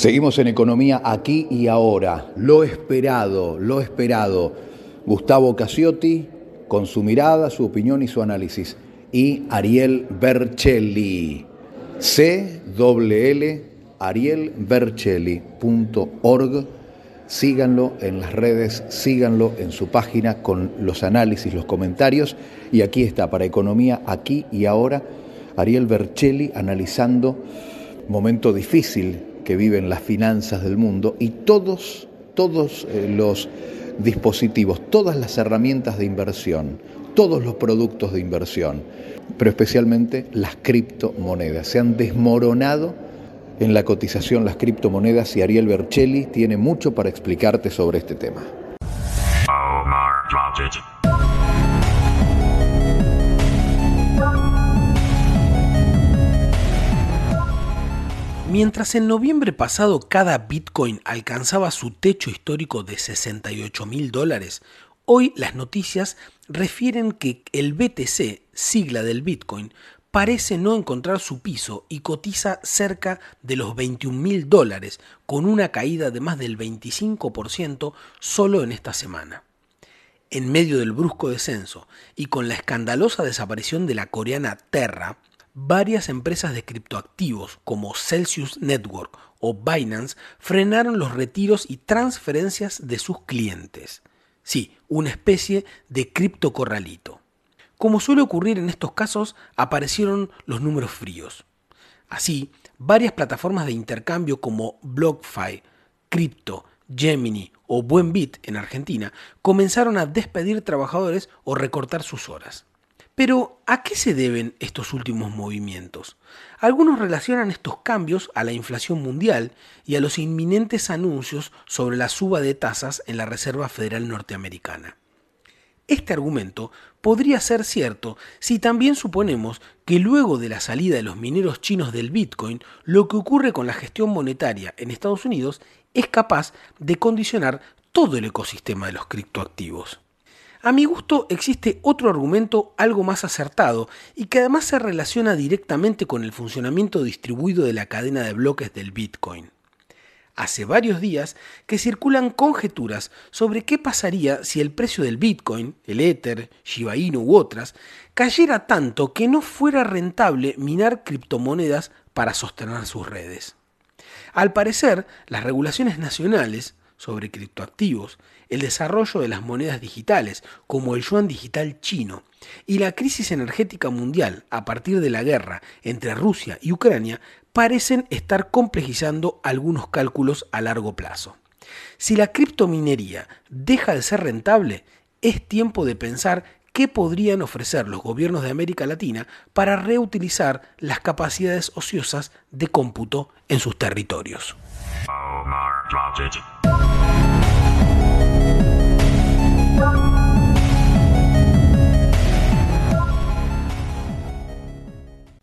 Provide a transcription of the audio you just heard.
Seguimos en economía aquí y ahora. Lo esperado, lo esperado. Gustavo Casiotti con su mirada, su opinión y su análisis. Y Ariel Bercelli. C L arielbercelli.org. Síganlo en las redes, síganlo en su página con los análisis, los comentarios. Y aquí está, para Economía, aquí y ahora, Ariel Bercelli analizando momento difícil que viven las finanzas del mundo y todos, todos eh, los dispositivos, todas las herramientas de inversión, todos los productos de inversión, pero especialmente las criptomonedas. Se han desmoronado en la cotización las criptomonedas y Ariel Bercelli tiene mucho para explicarte sobre este tema. Mientras en noviembre pasado cada Bitcoin alcanzaba su techo histórico de 68 mil dólares, hoy las noticias refieren que el BTC, sigla del Bitcoin, parece no encontrar su piso y cotiza cerca de los 21 mil dólares, con una caída de más del 25% solo en esta semana. En medio del brusco descenso y con la escandalosa desaparición de la coreana Terra, varias empresas de criptoactivos como Celsius Network o Binance frenaron los retiros y transferencias de sus clientes. Sí, una especie de criptocorralito. Como suele ocurrir en estos casos, aparecieron los números fríos. Así, varias plataformas de intercambio como BlockFi, Crypto, Gemini o Buenbit en Argentina comenzaron a despedir trabajadores o recortar sus horas. Pero, ¿a qué se deben estos últimos movimientos? Algunos relacionan estos cambios a la inflación mundial y a los inminentes anuncios sobre la suba de tasas en la Reserva Federal Norteamericana. Este argumento podría ser cierto si también suponemos que luego de la salida de los mineros chinos del Bitcoin, lo que ocurre con la gestión monetaria en Estados Unidos es capaz de condicionar todo el ecosistema de los criptoactivos. A mi gusto existe otro argumento algo más acertado y que además se relaciona directamente con el funcionamiento distribuido de la cadena de bloques del Bitcoin. Hace varios días que circulan conjeturas sobre qué pasaría si el precio del Bitcoin, el Ether, Shiba Inu u otras, cayera tanto que no fuera rentable minar criptomonedas para sostener sus redes. Al parecer, las regulaciones nacionales sobre criptoactivos, el desarrollo de las monedas digitales, como el yuan digital chino, y la crisis energética mundial a partir de la guerra entre Rusia y Ucrania parecen estar complejizando algunos cálculos a largo plazo. Si la criptominería deja de ser rentable, es tiempo de pensar qué podrían ofrecer los gobiernos de América Latina para reutilizar las capacidades ociosas de cómputo en sus territorios.